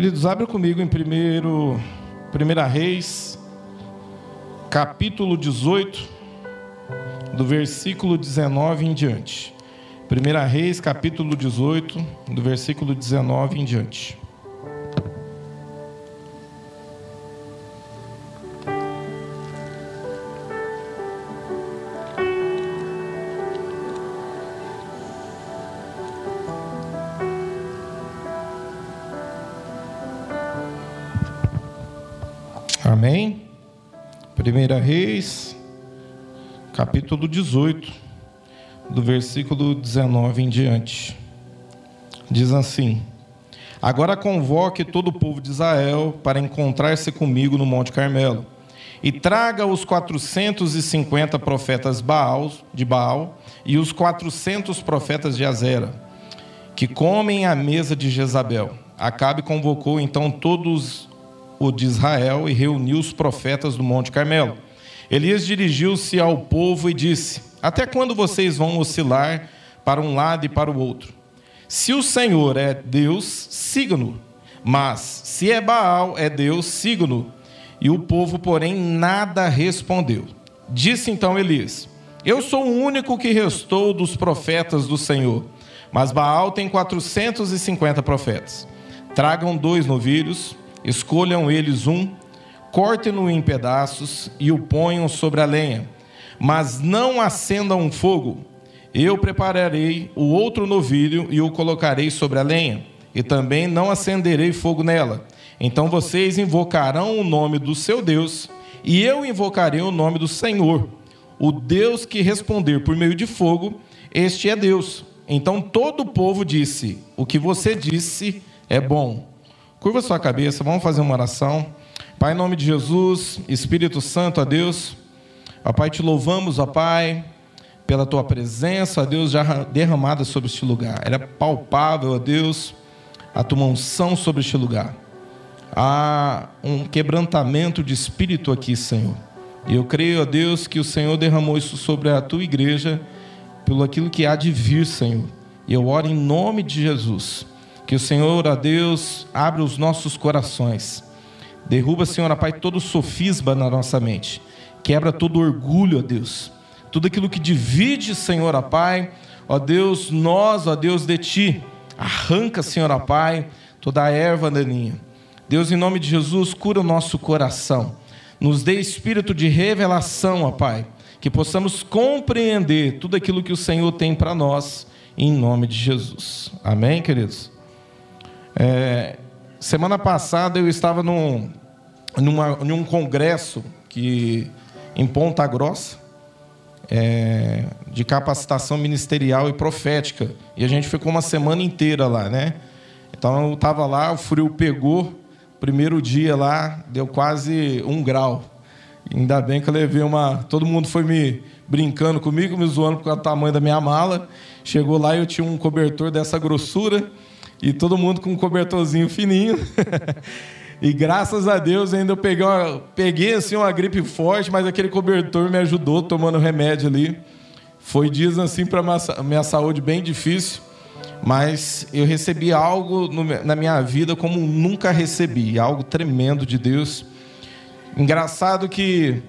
Queridos, abra comigo em primeiro, Primeira Reis, capítulo 18, do versículo 19 em diante. Primeira Reis, capítulo 18, do versículo 19 em diante. Reis, capítulo 18, do versículo 19 em diante. Diz assim: Agora convoque todo o povo de Israel para encontrar-se comigo no Monte Carmelo, e traga os 450 profetas Baal, de Baal e os 400 profetas de Azera, que comem à mesa de Jezabel. Acabe convocou então todos o de Israel e reuniu os profetas do Monte Carmelo. Elias dirigiu-se ao povo e disse: Até quando vocês vão oscilar para um lado e para o outro? Se o Senhor é Deus, siga-no. Mas se é Baal é Deus, siga-no. E o povo, porém, nada respondeu. Disse então Elias: Eu sou o único que restou dos profetas do Senhor, mas Baal tem 450 profetas. Tragam dois novilhos Escolham eles um, cortem-no em pedaços e o ponham sobre a lenha, mas não acendam um fogo. Eu prepararei o outro novilho e o colocarei sobre a lenha, e também não acenderei fogo nela. Então vocês invocarão o nome do seu Deus, e eu invocarei o nome do Senhor. O Deus que responder por meio de fogo, este é Deus. Então todo o povo disse: O que você disse é bom. Curva sua cabeça, vamos fazer uma oração. Pai, em nome de Jesus, Espírito Santo, a Deus, ó Pai, te louvamos, ó Pai, pela tua presença, ó Deus, já derramada sobre este lugar. Era palpável, ó Deus, a tua unção sobre este lugar. Há um quebrantamento de espírito aqui, Senhor. E eu creio, ó Deus, que o Senhor derramou isso sobre a tua igreja, pelo aquilo que há de vir, Senhor. E eu oro em nome de Jesus que o Senhor, a Deus, abra os nossos corações. Derruba, Senhor, Pai, todo sofisma na nossa mente. Quebra todo orgulho, ó Deus. Tudo aquilo que divide, Senhor, Pai. Ó Deus, nós, ó Deus, de Ti. Arranca, Senhor, Pai, toda a erva daninha. Deus, em nome de Jesus, cura o nosso coração. Nos dê espírito de revelação, ó Pai. Que possamos compreender tudo aquilo que o Senhor tem para nós, em nome de Jesus. Amém, queridos? É, semana passada eu estava num, numa, num congresso que, em Ponta Grossa, é, de capacitação ministerial e profética. E a gente ficou uma semana inteira lá, né? Então eu estava lá, o frio pegou. Primeiro dia lá, deu quase um grau. Ainda bem que eu levei uma. Todo mundo foi me brincando comigo, me zoando por causa do tamanho da minha mala. Chegou lá e eu tinha um cobertor dessa grossura. E todo mundo com um cobertorzinho fininho. e graças a Deus ainda eu peguei, uma, peguei assim uma gripe forte, mas aquele cobertor me ajudou tomando remédio ali. Foi dias assim para minha saúde bem difícil, mas eu recebi algo no, na minha vida como nunca recebi, algo tremendo de Deus. Engraçado que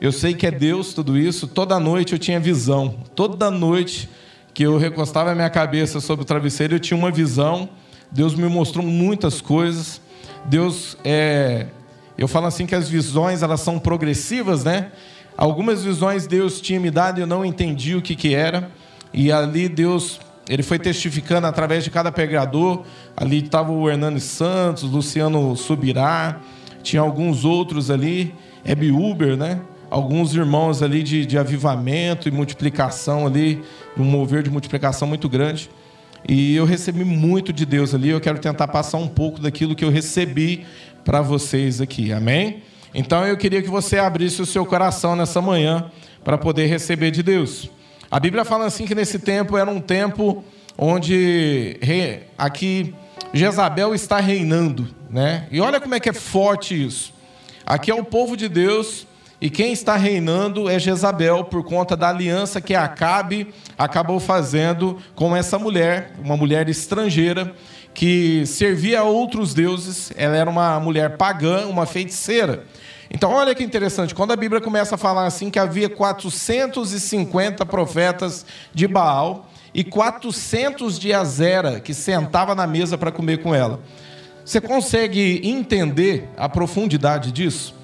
eu sei que é Deus tudo isso. Toda noite eu tinha visão. Toda noite que eu recostava a minha cabeça sobre o travesseiro, eu tinha uma visão. Deus me mostrou muitas coisas. Deus é, eu falo assim que as visões elas são progressivas, né? Algumas visões Deus tinha me dado e eu não entendi o que que era. E ali Deus ele foi testificando através de cada pregador. Ali estava o Hernani Santos, Luciano Subirá, tinha alguns outros ali, Hebe Uber, né? Alguns irmãos ali de, de avivamento e multiplicação ali, um mover de multiplicação muito grande. E eu recebi muito de Deus ali. Eu quero tentar passar um pouco daquilo que eu recebi para vocês aqui. Amém? Então eu queria que você abrisse o seu coração nessa manhã para poder receber de Deus. A Bíblia fala assim que nesse tempo era um tempo onde aqui Jezabel está reinando, né? E olha como é que é forte isso. Aqui é o povo de Deus e quem está reinando é Jezabel, por conta da aliança que Acabe acabou fazendo com essa mulher, uma mulher estrangeira, que servia a outros deuses, ela era uma mulher pagã, uma feiticeira. Então, olha que interessante, quando a Bíblia começa a falar assim que havia 450 profetas de Baal e 400 de Azera que sentava na mesa para comer com ela. Você consegue entender a profundidade disso?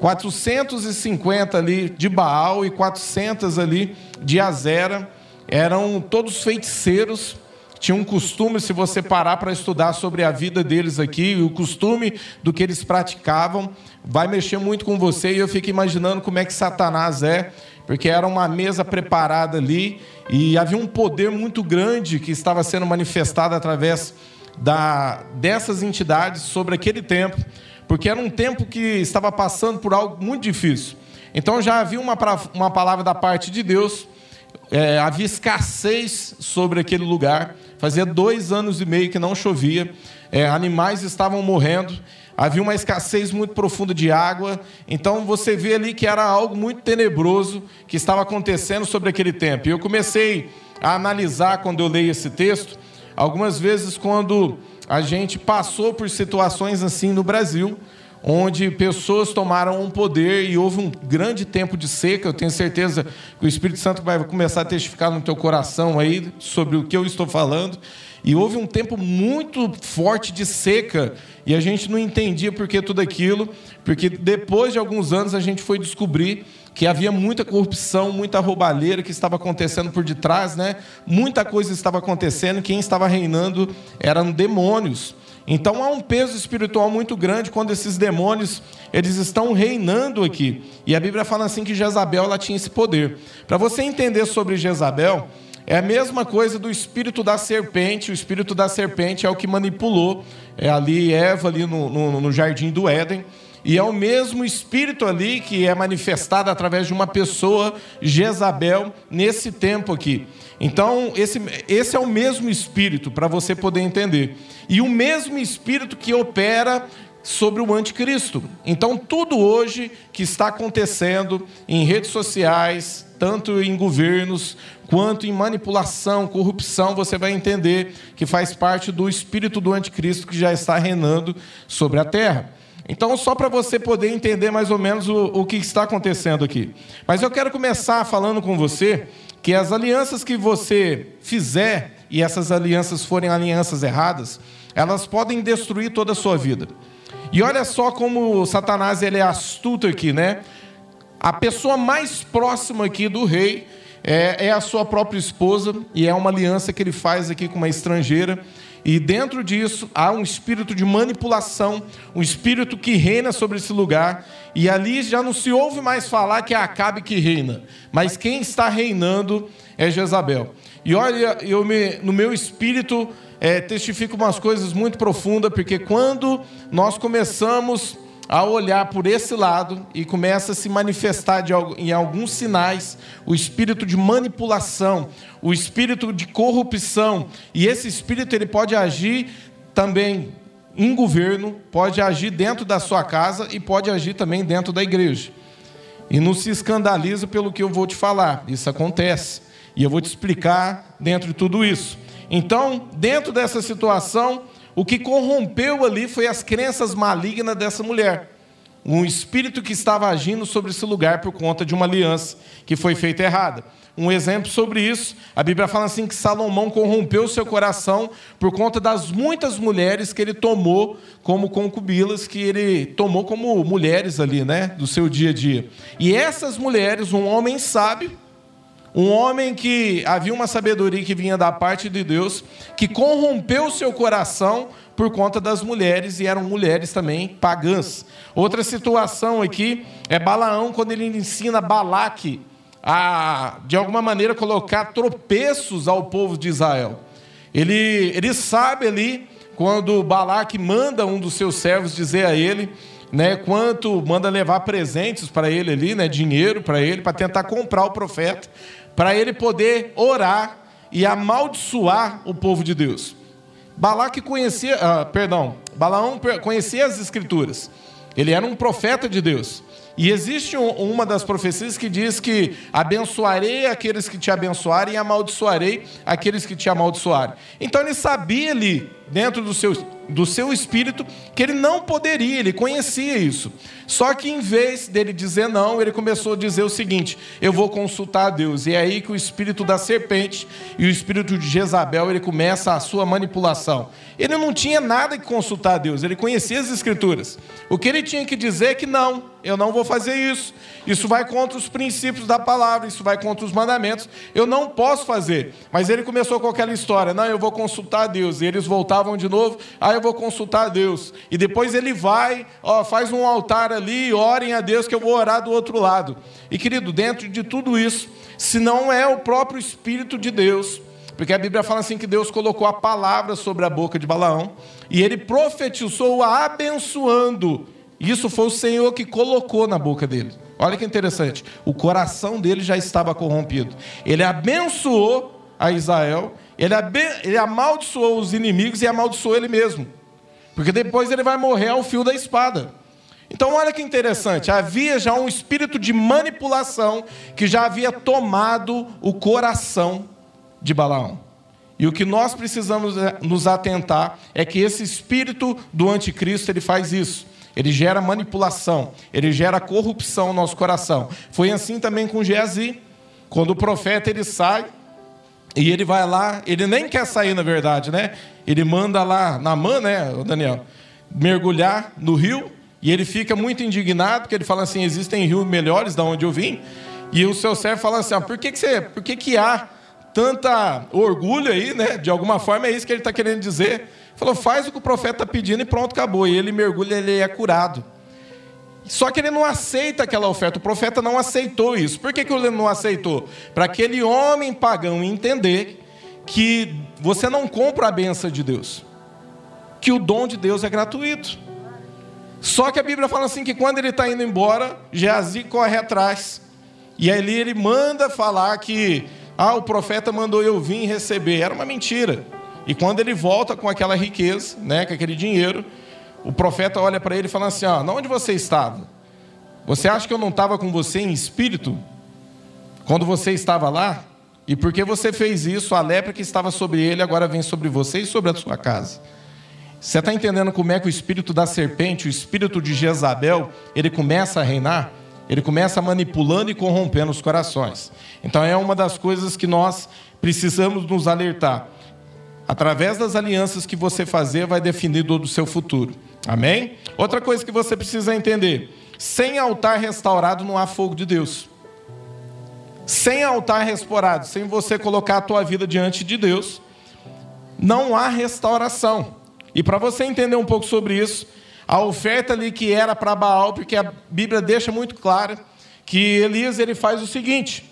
450 ali de Baal e 400 ali de Azera eram todos feiticeiros tinha um costume, se você parar para estudar sobre a vida deles aqui, o costume do que eles praticavam, vai mexer muito com você. E eu fico imaginando como é que Satanás é, porque era uma mesa preparada ali e havia um poder muito grande que estava sendo manifestado através da, dessas entidades sobre aquele tempo, porque era um tempo que estava passando por algo muito difícil. Então já havia uma, uma palavra da parte de Deus, é, havia escassez sobre aquele lugar. Fazia dois anos e meio que não chovia, é, animais estavam morrendo, havia uma escassez muito profunda de água. Então você vê ali que era algo muito tenebroso que estava acontecendo sobre aquele tempo. E eu comecei a analisar quando eu leio esse texto, algumas vezes quando a gente passou por situações assim no Brasil onde pessoas tomaram um poder e houve um grande tempo de seca. Eu tenho certeza que o Espírito Santo vai começar a testificar no teu coração aí sobre o que eu estou falando. E houve um tempo muito forte de seca e a gente não entendia por que tudo aquilo, porque depois de alguns anos a gente foi descobrir que havia muita corrupção, muita roubalheira que estava acontecendo por detrás, né? Muita coisa estava acontecendo, quem estava reinando eram demônios. Então há um peso espiritual muito grande quando esses demônios eles estão reinando aqui. E a Bíblia fala assim que Jezabel ela tinha esse poder. Para você entender sobre Jezabel, é a mesma coisa do espírito da serpente. O espírito da serpente é o que manipulou é ali Eva ali no, no, no jardim do Éden. E é o mesmo espírito ali que é manifestado através de uma pessoa, Jezabel, nesse tempo aqui. Então, esse, esse é o mesmo espírito, para você poder entender. E o mesmo espírito que opera sobre o anticristo. Então, tudo hoje que está acontecendo em redes sociais, tanto em governos, quanto em manipulação, corrupção, você vai entender que faz parte do espírito do anticristo que já está reinando sobre a terra. Então, só para você poder entender mais ou menos o, o que está acontecendo aqui. Mas eu quero começar falando com você que as alianças que você fizer, e essas alianças forem alianças erradas, elas podem destruir toda a sua vida. E olha só como Satanás ele é astuto aqui, né? A pessoa mais próxima aqui do rei é, é a sua própria esposa, e é uma aliança que ele faz aqui com uma estrangeira. E dentro disso há um espírito de manipulação, um espírito que reina sobre esse lugar. E ali já não se ouve mais falar que é Acabe que reina, mas quem está reinando é Jezabel. E olha, eu me, no meu espírito é, testifico umas coisas muito profundas, porque quando nós começamos a olhar por esse lado e começa a se manifestar de, em alguns sinais o espírito de manipulação, o espírito de corrupção. E esse espírito ele pode agir também em governo, pode agir dentro da sua casa e pode agir também dentro da igreja. E não se escandaliza pelo que eu vou te falar, isso acontece. E eu vou te explicar dentro de tudo isso. Então, dentro dessa situação, o que corrompeu ali foi as crenças malignas dessa mulher. Um espírito que estava agindo sobre esse lugar por conta de uma aliança que foi feita errada. Um exemplo sobre isso, a Bíblia fala assim que Salomão corrompeu seu coração por conta das muitas mulheres que ele tomou como concubilas, que ele tomou como mulheres ali, né, do seu dia a dia. E essas mulheres, um homem sábio, um homem que havia uma sabedoria que vinha da parte de Deus, que corrompeu seu coração por conta das mulheres, e eram mulheres também pagãs. Outra situação aqui é Balaão, quando ele ensina Balaque a, de alguma maneira, colocar tropeços ao povo de Israel. Ele, ele sabe ali, quando Balaque manda um dos seus servos dizer a ele né, quanto manda levar presentes para ele ali, né, dinheiro para ele, para tentar comprar o profeta para ele poder orar e amaldiçoar o povo de Deus. Balaque conhecia, ah, perdão, Balaão conhecia as escrituras. Ele era um profeta de Deus. E existe um, uma das profecias que diz que abençoarei aqueles que te abençoarem e amaldiçoarei aqueles que te amaldiçoarem. Então ele sabia ali, dentro do seu, do seu espírito, que ele não poderia, ele conhecia isso. Só que em vez dele dizer não, ele começou a dizer o seguinte: eu vou consultar a Deus. E é aí que o espírito da serpente e o espírito de Jezabel ele começa a sua manipulação. Ele não tinha nada que consultar a Deus, ele conhecia as escrituras. O que ele tinha que dizer é que não, eu não vou fazer isso. Isso vai contra os princípios da palavra, isso vai contra os mandamentos. Eu não posso fazer. Mas ele começou com aquela história: não, eu vou consultar a Deus. E eles voltavam de novo: ah, eu vou consultar a Deus. E depois ele vai, ó, faz um altar ali, orem a Deus que eu vou orar do outro lado. E querido, dentro de tudo isso, se não é o próprio Espírito de Deus, porque a Bíblia fala assim que Deus colocou a palavra sobre a boca de Balaão e ele profetizou abençoando. Isso foi o Senhor que colocou na boca dele. Olha que interessante. O coração dele já estava corrompido. Ele abençoou a Israel, ele, abe... ele amaldiçoou os inimigos e amaldiçoou ele mesmo. Porque depois ele vai morrer ao fio da espada. Então, olha que interessante, havia já um espírito de manipulação que já havia tomado o coração de Balaão. E o que nós precisamos é, nos atentar é que esse espírito do anticristo ele faz isso. Ele gera manipulação, ele gera corrupção no nosso coração. Foi assim também com Geazi. Quando o profeta ele sai e ele vai lá, ele nem quer sair na verdade, né? Ele manda lá na mão, né, Daniel, mergulhar no rio e ele fica muito indignado, porque ele fala assim: existem rios melhores da onde eu vim. E o seu servo fala assim: ah, por que, que você, por que, que há tanta orgulho aí, né? De alguma forma é isso que ele está querendo dizer. Falou: faz o que o profeta está pedindo e pronto, acabou. E ele mergulha, ele é curado. Só que ele não aceita aquela oferta. O profeta não aceitou isso. Por que, que ele não aceitou? Para aquele homem pagão entender que você não compra a benção de Deus, que o dom de Deus é gratuito. Só que a Bíblia fala assim que quando ele está indo embora, Geazi corre atrás. E ali ele manda falar que ah, o profeta mandou eu vir receber. Era uma mentira. E quando ele volta com aquela riqueza, né, com aquele dinheiro, o profeta olha para ele e fala assim: ah, onde você estava? Você acha que eu não estava com você em espírito? Quando você estava lá? E porque você fez isso, a lepra que estava sobre ele agora vem sobre você e sobre a sua casa. Você está entendendo como é que o espírito da serpente, o espírito de Jezabel, ele começa a reinar? Ele começa manipulando e corrompendo os corações. Então é uma das coisas que nós precisamos nos alertar. Através das alianças que você fazer, vai definir todo o seu futuro. Amém? Outra coisa que você precisa entender: sem altar restaurado não há fogo de Deus. Sem altar restaurado, sem você colocar a tua vida diante de Deus, não há restauração. E para você entender um pouco sobre isso, a oferta ali que era para Baal, porque a Bíblia deixa muito claro que Elias ele faz o seguinte: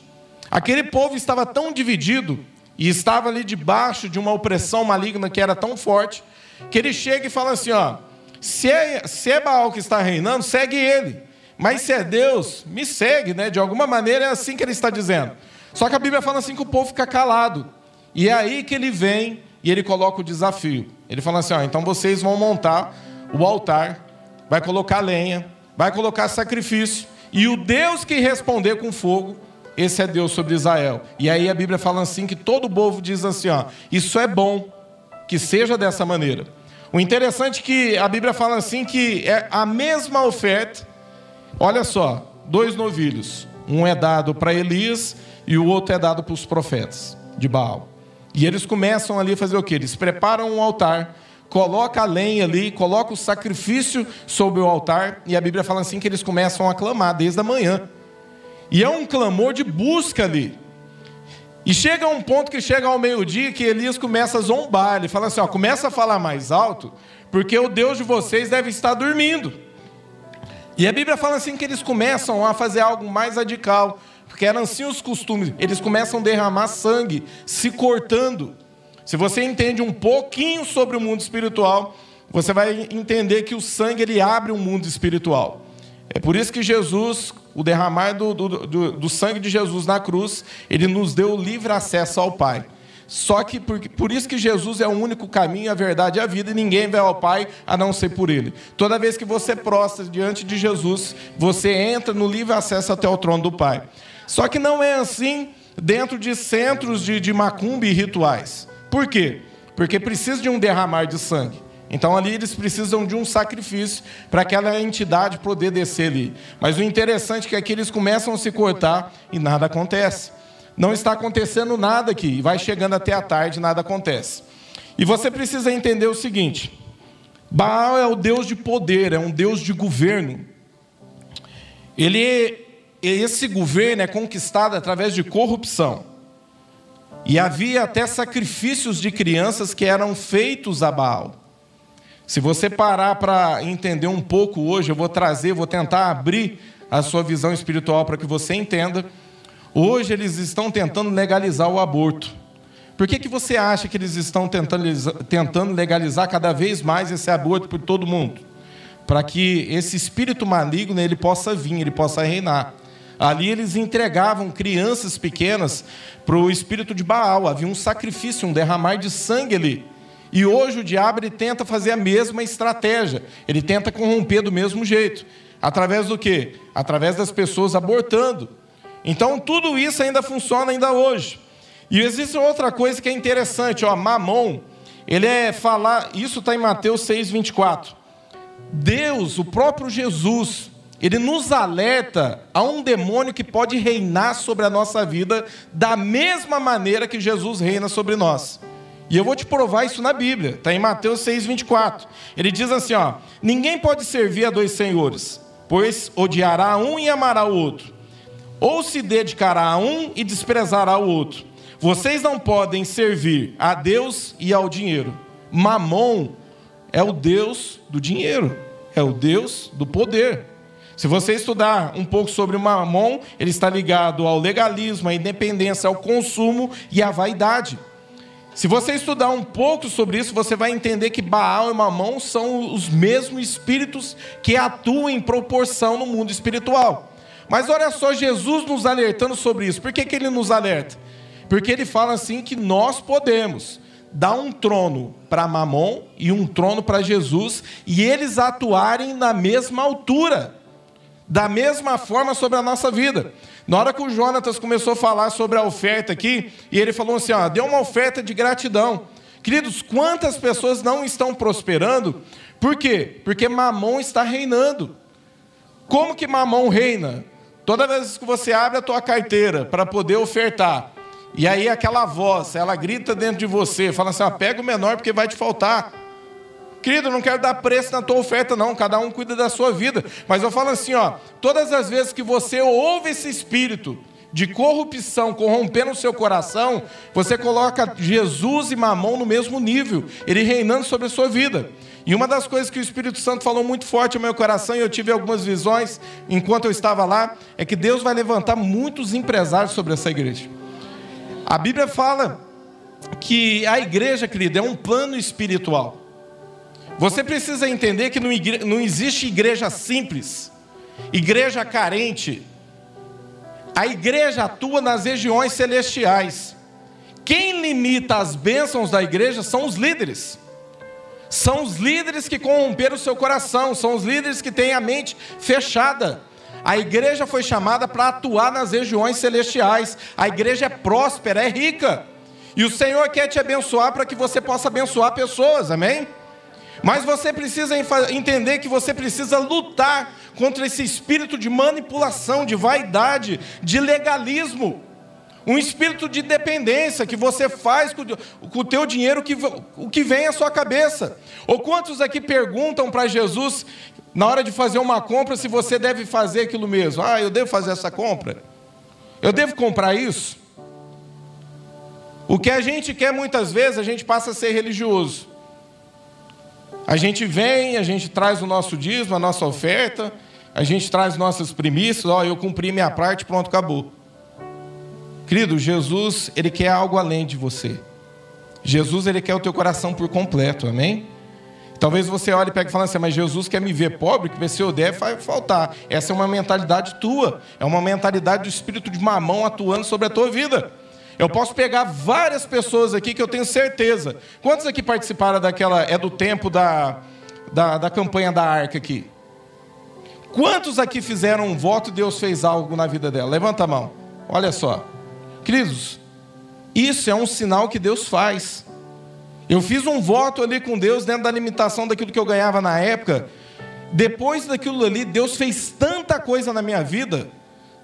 aquele povo estava tão dividido e estava ali debaixo de uma opressão maligna que era tão forte, que ele chega e fala assim: ó, se é, se é Baal que está reinando, segue ele. Mas se é Deus, me segue, né? De alguma maneira é assim que ele está dizendo. Só que a Bíblia fala assim que o povo fica calado. E é aí que ele vem e ele coloca o desafio. Ele fala assim: ó, então vocês vão montar o altar, vai colocar lenha, vai colocar sacrifício, e o Deus que responder com fogo, esse é Deus sobre Israel. E aí a Bíblia fala assim que todo povo diz assim: ó, isso é bom que seja dessa maneira. O interessante é que a Bíblia fala assim que é a mesma oferta. Olha só, dois novilhos. Um é dado para Elias e o outro é dado para os profetas de Baal. E eles começam ali a fazer o quê? Eles preparam um altar, coloca a lenha ali, coloca o sacrifício sobre o altar, e a Bíblia fala assim que eles começam a clamar desde a manhã. E é um clamor de busca ali. E chega um ponto que chega ao meio-dia que Elias começa a zombar. Ele fala assim: ó, começa a falar mais alto, porque o Deus de vocês deve estar dormindo. E a Bíblia fala assim que eles começam a fazer algo mais radical porque eram assim os costumes. Eles começam a derramar sangue, se cortando. Se você entende um pouquinho sobre o mundo espiritual, você vai entender que o sangue ele abre o um mundo espiritual. É por isso que Jesus, o derramar do, do, do, do sangue de Jesus na cruz, ele nos deu livre acesso ao Pai. Só que por, por isso que Jesus é o único caminho, a verdade e a vida, e ninguém vai ao Pai a não ser por Ele. Toda vez que você prostra diante de Jesus, você entra no livre acesso até o trono do Pai. Só que não é assim dentro de centros de, de macumba e rituais. Por quê? Porque precisa de um derramar de sangue. Então ali eles precisam de um sacrifício para aquela entidade poder descer ali. Mas o interessante é que aqui eles começam a se cortar e nada acontece. Não está acontecendo nada aqui. Vai chegando até a tarde, nada acontece. E você precisa entender o seguinte: Baal é o Deus de poder, é um Deus de governo. Ele, esse governo é conquistado através de corrupção. E havia até sacrifícios de crianças que eram feitos a Baal. Se você parar para entender um pouco hoje, eu vou trazer, vou tentar abrir a sua visão espiritual para que você entenda. Hoje eles estão tentando legalizar o aborto. Por que, que você acha que eles estão tentando, tentando legalizar cada vez mais esse aborto por todo mundo? Para que esse espírito maligno ele possa vir, ele possa reinar. Ali eles entregavam crianças pequenas para o espírito de Baal. Havia um sacrifício, um derramar de sangue ali. E hoje o diabo ele tenta fazer a mesma estratégia. Ele tenta corromper do mesmo jeito. Através do quê? Através das pessoas abortando. Então tudo isso ainda funciona ainda hoje. E existe outra coisa que é interessante, ó, Mamon, ele é falar, isso está em Mateus 6, 24. Deus, o próprio Jesus, ele nos alerta a um demônio que pode reinar sobre a nossa vida da mesma maneira que Jesus reina sobre nós. E eu vou te provar isso na Bíblia, está em Mateus 6, 24. Ele diz assim: ó, ninguém pode servir a dois senhores, pois odiará um e amará o outro ou se dedicará a um e desprezará o outro. Vocês não podem servir a Deus e ao dinheiro. Mamon é o Deus do dinheiro, é o Deus do poder. Se você estudar um pouco sobre o Mamon, ele está ligado ao legalismo, à independência, ao consumo e à vaidade. Se você estudar um pouco sobre isso, você vai entender que Baal e Mamon são os mesmos espíritos que atuam em proporção no mundo espiritual. Mas olha só Jesus nos alertando sobre isso. Por que, que ele nos alerta? Porque ele fala assim que nós podemos dar um trono para Mamon e um trono para Jesus e eles atuarem na mesma altura, da mesma forma sobre a nossa vida. Na hora que o Jonatas começou a falar sobre a oferta aqui, e ele falou assim: ó, deu uma oferta de gratidão. Queridos, quantas pessoas não estão prosperando? Por quê? Porque Mamon está reinando. Como que Mamon reina? Toda vez que você abre a tua carteira para poder ofertar, e aí aquela voz, ela grita dentro de você, fala assim: ah, pega o menor porque vai te faltar. Querido, não quero dar preço na tua oferta, não. Cada um cuida da sua vida. Mas eu falo assim, ó, todas as vezes que você ouve esse espírito de corrupção corrompendo o seu coração, você coloca Jesus e Mamon no mesmo nível, ele reinando sobre a sua vida. E uma das coisas que o Espírito Santo falou muito forte no meu coração, e eu tive algumas visões enquanto eu estava lá, é que Deus vai levantar muitos empresários sobre essa igreja. A Bíblia fala que a igreja, querida, é um plano espiritual. Você precisa entender que não existe igreja simples, igreja carente. A igreja atua nas regiões celestiais. Quem limita as bênçãos da igreja são os líderes. São os líderes que corromperam o seu coração, são os líderes que têm a mente fechada. A igreja foi chamada para atuar nas regiões celestiais. A igreja é próspera, é rica. E o Senhor quer te abençoar para que você possa abençoar pessoas, amém? Mas você precisa entender que você precisa lutar contra esse espírito de manipulação, de vaidade, de legalismo um espírito de dependência que você faz com, o teu dinheiro que, o que vem à sua cabeça. Ou quantos aqui perguntam para Jesus, na hora de fazer uma compra, se você deve fazer aquilo mesmo? Ah, eu devo fazer essa compra? Eu devo comprar isso? O que a gente quer muitas vezes, a gente passa a ser religioso. A gente vem, a gente traz o nosso dízimo, a nossa oferta, a gente traz nossas primícias, ó, eu cumpri minha parte, pronto, acabou. Querido, Jesus, ele quer algo além de você. Jesus, ele quer o teu coração por completo, amém? Talvez você olhe e pegue e fale assim, mas Jesus quer me ver pobre, que se eu der, vai faltar. Essa é uma mentalidade tua, é uma mentalidade do espírito de mamão atuando sobre a tua vida. Eu posso pegar várias pessoas aqui que eu tenho certeza. Quantos aqui participaram daquela. É do tempo da, da, da campanha da arca aqui? Quantos aqui fizeram um voto e Deus fez algo na vida dela? Levanta a mão. Olha só. Queridos, isso é um sinal que Deus faz. Eu fiz um voto ali com Deus dentro da limitação daquilo que eu ganhava na época. Depois daquilo ali, Deus fez tanta coisa na minha vida.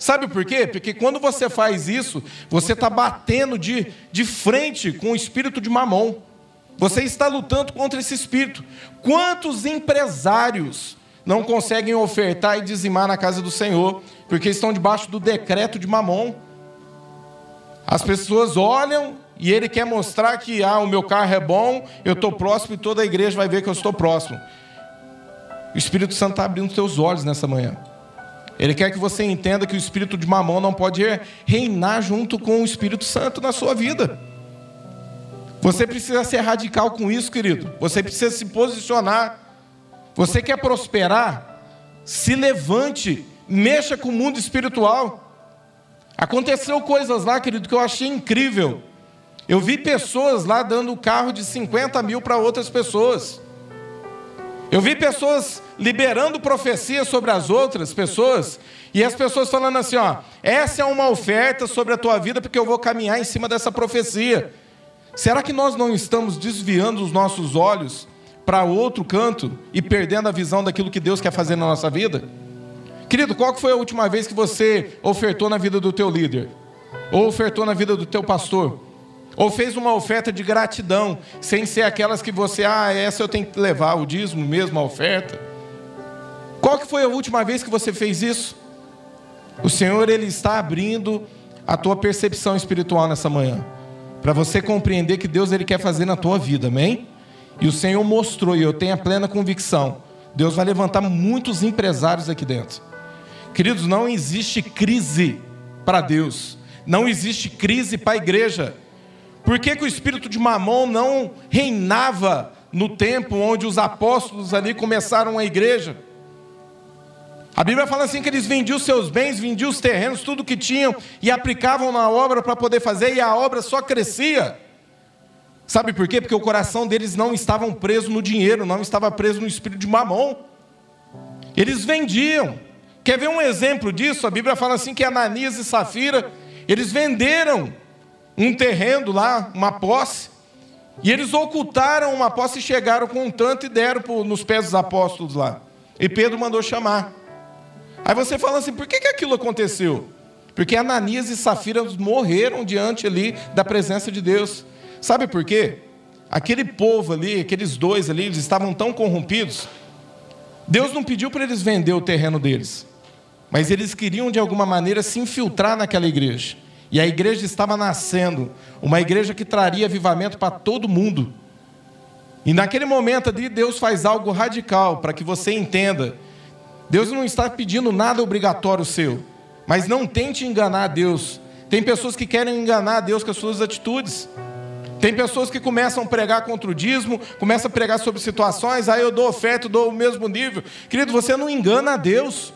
Sabe por quê? Porque quando você faz isso, você está batendo de, de frente com o espírito de mamão. Você está lutando contra esse espírito. Quantos empresários não conseguem ofertar e dizimar na casa do Senhor, porque estão debaixo do decreto de mamon? As pessoas olham e ele quer mostrar que ah, o meu carro é bom, eu estou próximo e toda a igreja vai ver que eu estou próximo. O Espírito Santo está abrindo seus olhos nessa manhã. Ele quer que você entenda que o espírito de mamão não pode reinar junto com o Espírito Santo na sua vida. Você precisa ser radical com isso, querido. Você precisa se posicionar. Você quer prosperar? Se levante, mexa com o mundo espiritual. Aconteceu coisas lá, querido, que eu achei incrível. Eu vi pessoas lá dando carro de 50 mil para outras pessoas. Eu vi pessoas liberando profecia sobre as outras pessoas, e as pessoas falando assim: ó, essa é uma oferta sobre a tua vida, porque eu vou caminhar em cima dessa profecia. Será que nós não estamos desviando os nossos olhos para outro canto e perdendo a visão daquilo que Deus quer fazer na nossa vida? Querido, qual foi a última vez que você ofertou na vida do teu líder? Ou ofertou na vida do teu pastor? Ou fez uma oferta de gratidão, sem ser aquelas que você, ah, essa eu tenho que levar, o dízimo mesmo, a oferta. Qual que foi a última vez que você fez isso? O Senhor, Ele está abrindo a tua percepção espiritual nessa manhã. Para você compreender que Deus, Ele quer fazer na tua vida, amém? E o Senhor mostrou, e eu tenho a plena convicção, Deus vai levantar muitos empresários aqui dentro. Queridos, não existe crise para Deus. Não existe crise para a igreja. Por que, que o espírito de Mamon não reinava no tempo onde os apóstolos ali começaram a igreja? A Bíblia fala assim que eles vendiam seus bens, vendiam os terrenos, tudo que tinham e aplicavam na obra para poder fazer e a obra só crescia. Sabe por quê? Porque o coração deles não estava preso no dinheiro, não estava preso no espírito de Mamon. Eles vendiam. Quer ver um exemplo disso? A Bíblia fala assim que Ananias e Safira, eles venderam um terreno lá, uma posse, e eles ocultaram uma posse e chegaram com um tanto e deram nos pés dos apóstolos lá. E Pedro mandou chamar. Aí você fala assim: por que, que aquilo aconteceu? Porque Ananias e Safira morreram diante ali da presença de Deus. Sabe por quê? Aquele povo ali, aqueles dois ali, eles estavam tão corrompidos. Deus não pediu para eles vender o terreno deles, mas eles queriam de alguma maneira se infiltrar naquela igreja. E a igreja estava nascendo, uma igreja que traria avivamento para todo mundo. E naquele momento ali, Deus faz algo radical para que você entenda. Deus não está pedindo nada obrigatório seu, mas não tente enganar Deus. Tem pessoas que querem enganar Deus com as suas atitudes. Tem pessoas que começam a pregar contra o dízimo, começam a pregar sobre situações, aí eu dou oferta, dou o mesmo nível. Querido, você não engana a Deus.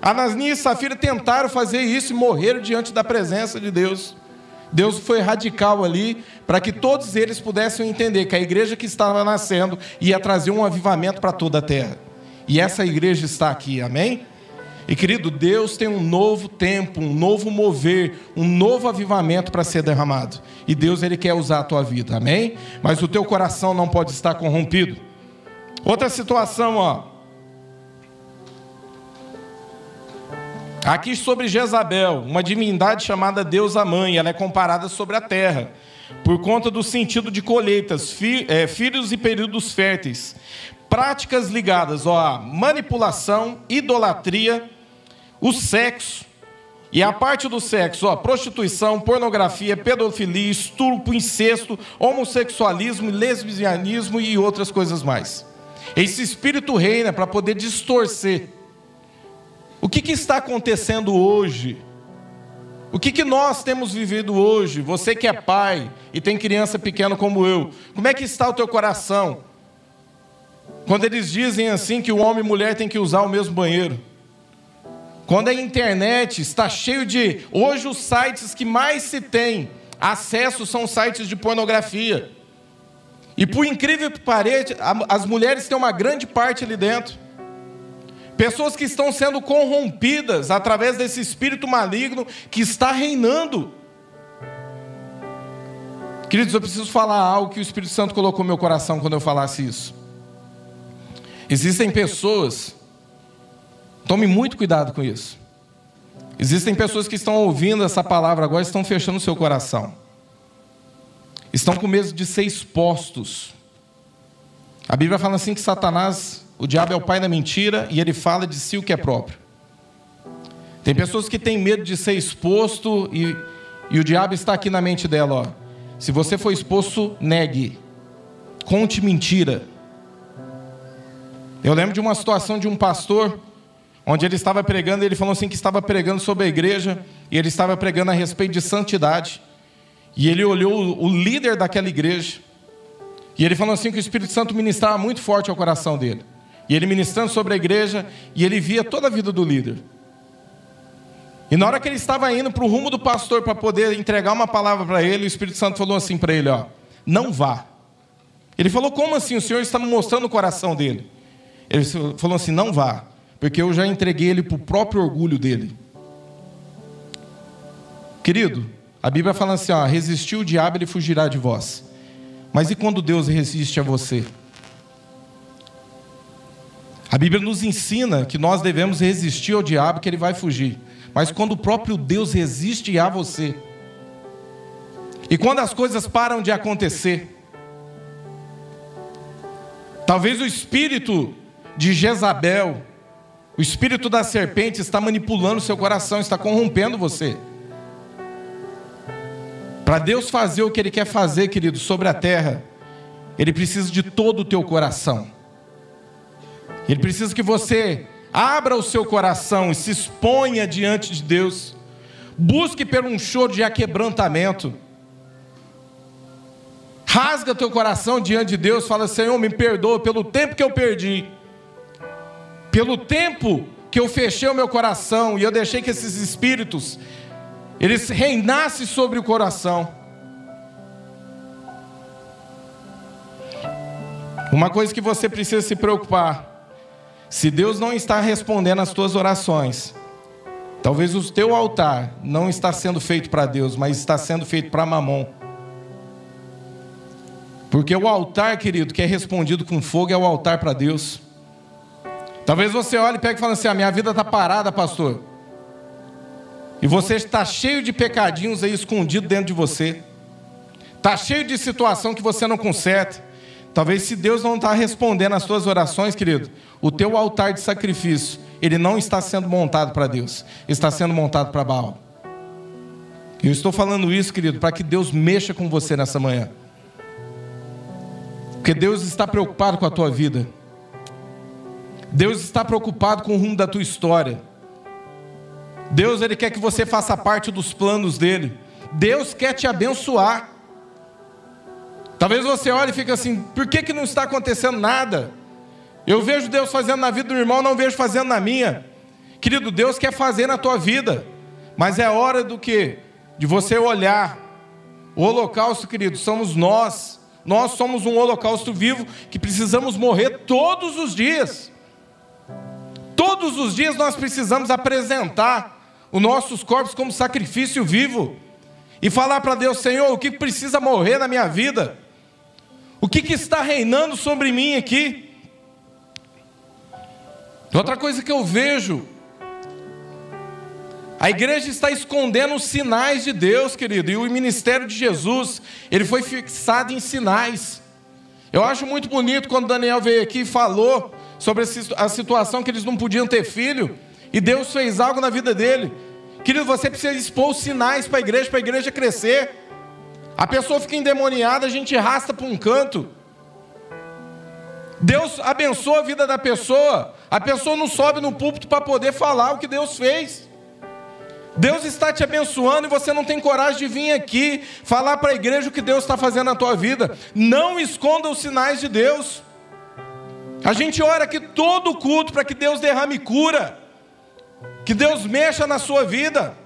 Ananias e Safira tentaram fazer isso e morreram diante da presença de Deus. Deus foi radical ali para que todos eles pudessem entender que a igreja que estava nascendo ia trazer um avivamento para toda a terra. E essa igreja está aqui, amém? E querido, Deus tem um novo tempo, um novo mover, um novo avivamento para ser derramado. E Deus ele quer usar a tua vida, amém? Mas o teu coração não pode estar corrompido. Outra situação, ó. Aqui sobre Jezabel, uma divindade chamada Deusa Mãe, ela é comparada sobre a terra, por conta do sentido de colheitas, é, filhos e períodos férteis. Práticas ligadas à manipulação, idolatria, o sexo, e a parte do sexo, ó, prostituição, pornografia, pedofilia, estupro, incesto, homossexualismo, lesbianismo e outras coisas mais. Esse espírito reina para poder distorcer o que, que está acontecendo hoje? O que, que nós temos vivido hoje? Você que é pai e tem criança pequena como eu, como é que está o teu coração? Quando eles dizem assim que o homem e mulher têm que usar o mesmo banheiro. Quando a internet está cheio de. Hoje, os sites que mais se tem acesso são sites de pornografia. E por incrível que pareça, as mulheres têm uma grande parte ali dentro. Pessoas que estão sendo corrompidas através desse espírito maligno que está reinando. Queridos, eu preciso falar algo que o Espírito Santo colocou no meu coração quando eu falasse isso. Existem pessoas, tome muito cuidado com isso. Existem pessoas que estão ouvindo essa palavra agora e estão fechando o seu coração. Estão com medo de ser expostos. A Bíblia fala assim que Satanás, o diabo é o pai da mentira e ele fala de si o que é próprio. Tem pessoas que têm medo de ser exposto e, e o diabo está aqui na mente dela, ó. Se você for exposto, negue. Conte mentira. Eu lembro de uma situação de um pastor onde ele estava pregando, ele falou assim que estava pregando sobre a igreja, e ele estava pregando a respeito de santidade. E ele olhou o líder daquela igreja, e ele falou assim que o Espírito Santo ministrava muito forte ao coração dele. E ele ministrando sobre a igreja, e ele via toda a vida do líder. E na hora que ele estava indo para o rumo do pastor para poder entregar uma palavra para ele, o Espírito Santo falou assim para ele: ó, não vá. Ele falou: como assim? O Senhor está me mostrando o coração dele. Ele falou assim: não vá porque eu já entreguei ele para o próprio orgulho dele. Querido, a Bíblia fala assim: ó, resistiu o diabo, ele fugirá de vós. Mas e quando Deus resiste a você? A Bíblia nos ensina que nós devemos resistir ao diabo, que ele vai fugir. Mas quando o próprio Deus resiste a você, e quando as coisas param de acontecer, talvez o espírito de Jezabel, o espírito da serpente está manipulando seu coração, está corrompendo você. Para Deus fazer o que Ele quer fazer, querido, sobre a terra, Ele precisa de todo o teu coração. Ele precisa que você abra o seu coração e se exponha diante de Deus. Busque por um choro de aquebrantamento. Rasga teu coração diante de Deus, fala: Senhor, me perdoa pelo tempo que eu perdi pelo tempo que eu fechei o meu coração e eu deixei que esses espíritos eles reinassem sobre o coração. Uma coisa que você precisa se preocupar: se Deus não está respondendo às tuas orações, talvez o teu altar não está sendo feito para Deus, mas está sendo feito para Mamon. Porque o altar, querido, que é respondido com fogo é o altar para Deus. Talvez você olhe e pegue e fale assim: a minha vida está parada, pastor. E você está cheio de pecadinhos aí escondido dentro de você. Está cheio de situação que você não conserta. Talvez se Deus não está respondendo às suas orações, querido, o teu altar de sacrifício, ele não está sendo montado para Deus, está sendo montado para Baal. Eu estou falando isso, querido, para que Deus mexa com você nessa manhã. Porque Deus está preocupado com a tua vida. Deus está preocupado com o rumo da tua história. Deus ele quer que você faça parte dos planos dele. Deus quer te abençoar. Talvez você olhe e fique assim: por que, que não está acontecendo nada? Eu vejo Deus fazendo na vida do irmão, não vejo fazendo na minha. Querido, Deus quer fazer na tua vida, mas é hora do que? De você olhar. O holocausto, querido, somos nós. Nós somos um holocausto vivo que precisamos morrer todos os dias. Todos os dias nós precisamos apresentar os nossos corpos como sacrifício vivo e falar para Deus: Senhor, o que precisa morrer na minha vida? O que, que está reinando sobre mim aqui? Outra coisa que eu vejo, a igreja está escondendo os sinais de Deus, querido, e o ministério de Jesus, ele foi fixado em sinais. Eu acho muito bonito quando Daniel veio aqui e falou sobre a situação que eles não podiam ter filho, e Deus fez algo na vida dele. Querido, você precisa expor os sinais para a igreja, para a igreja crescer. A pessoa fica endemoniada, a gente arrasta para um canto. Deus abençoa a vida da pessoa. A pessoa não sobe no púlpito para poder falar o que Deus fez. Deus está te abençoando e você não tem coragem de vir aqui falar para a igreja o que Deus está fazendo na tua vida. Não esconda os sinais de Deus. A gente ora aqui todo culto para que Deus derrame cura. Que Deus mexa na sua vida.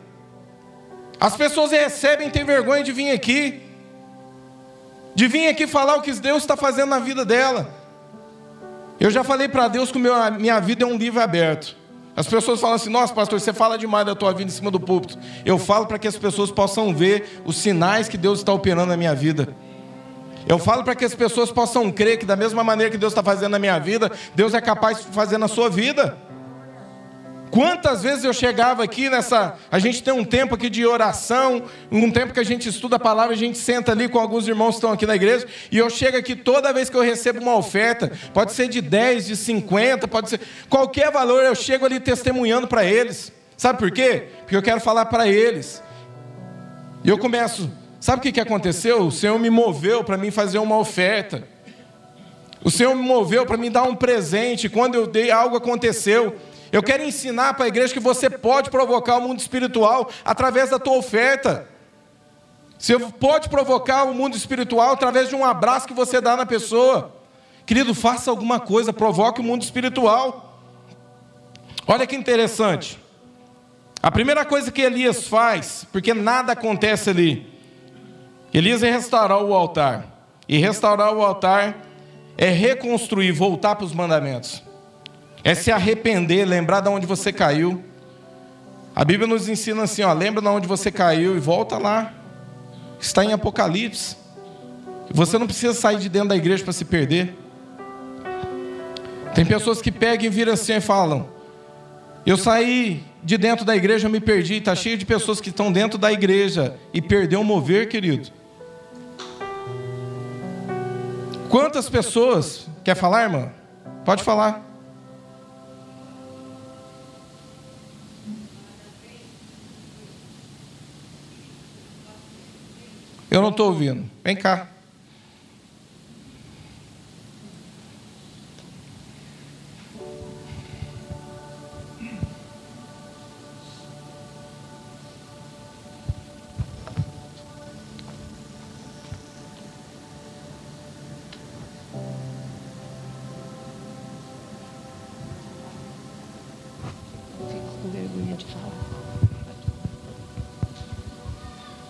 As pessoas recebem, têm vergonha de vir aqui, de vir aqui falar o que Deus está fazendo na vida dela. Eu já falei para Deus que a minha vida é um livro aberto. As pessoas falam assim: Nossa, pastor, você fala demais da tua vida em cima do púlpito. Eu falo para que as pessoas possam ver os sinais que Deus está operando na minha vida. Eu falo para que as pessoas possam crer que, da mesma maneira que Deus está fazendo na minha vida, Deus é capaz de fazer na sua vida. Quantas vezes eu chegava aqui nessa. A gente tem um tempo aqui de oração, um tempo que a gente estuda a palavra, a gente senta ali com alguns irmãos que estão aqui na igreja, e eu chego aqui toda vez que eu recebo uma oferta, pode ser de 10, de 50, pode ser. Qualquer valor, eu chego ali testemunhando para eles. Sabe por quê? Porque eu quero falar para eles. E eu começo. Sabe o que, que aconteceu? O Senhor me moveu para mim fazer uma oferta. O Senhor me moveu para me dar um presente. Quando eu dei, algo aconteceu. Eu quero ensinar para a igreja que você pode provocar o mundo espiritual através da tua oferta. Você pode provocar o mundo espiritual através de um abraço que você dá na pessoa. Querido, faça alguma coisa, provoque o mundo espiritual. Olha que interessante. A primeira coisa que Elias faz, porque nada acontece ali, Elias é restaurar o altar. E restaurar o altar é reconstruir, voltar para os mandamentos é se arrepender, lembrar de onde você caiu. A Bíblia nos ensina assim, ó, lembra de onde você caiu e volta lá. Está em Apocalipse. Você não precisa sair de dentro da igreja para se perder. Tem pessoas que pegam e viram assim e falam: Eu saí de dentro da igreja, eu me perdi. Está cheio de pessoas que estão dentro da igreja e perdeu o mover, querido. Quantas pessoas. Quer falar, irmã? Pode falar. Eu não estou ouvindo. Vem cá.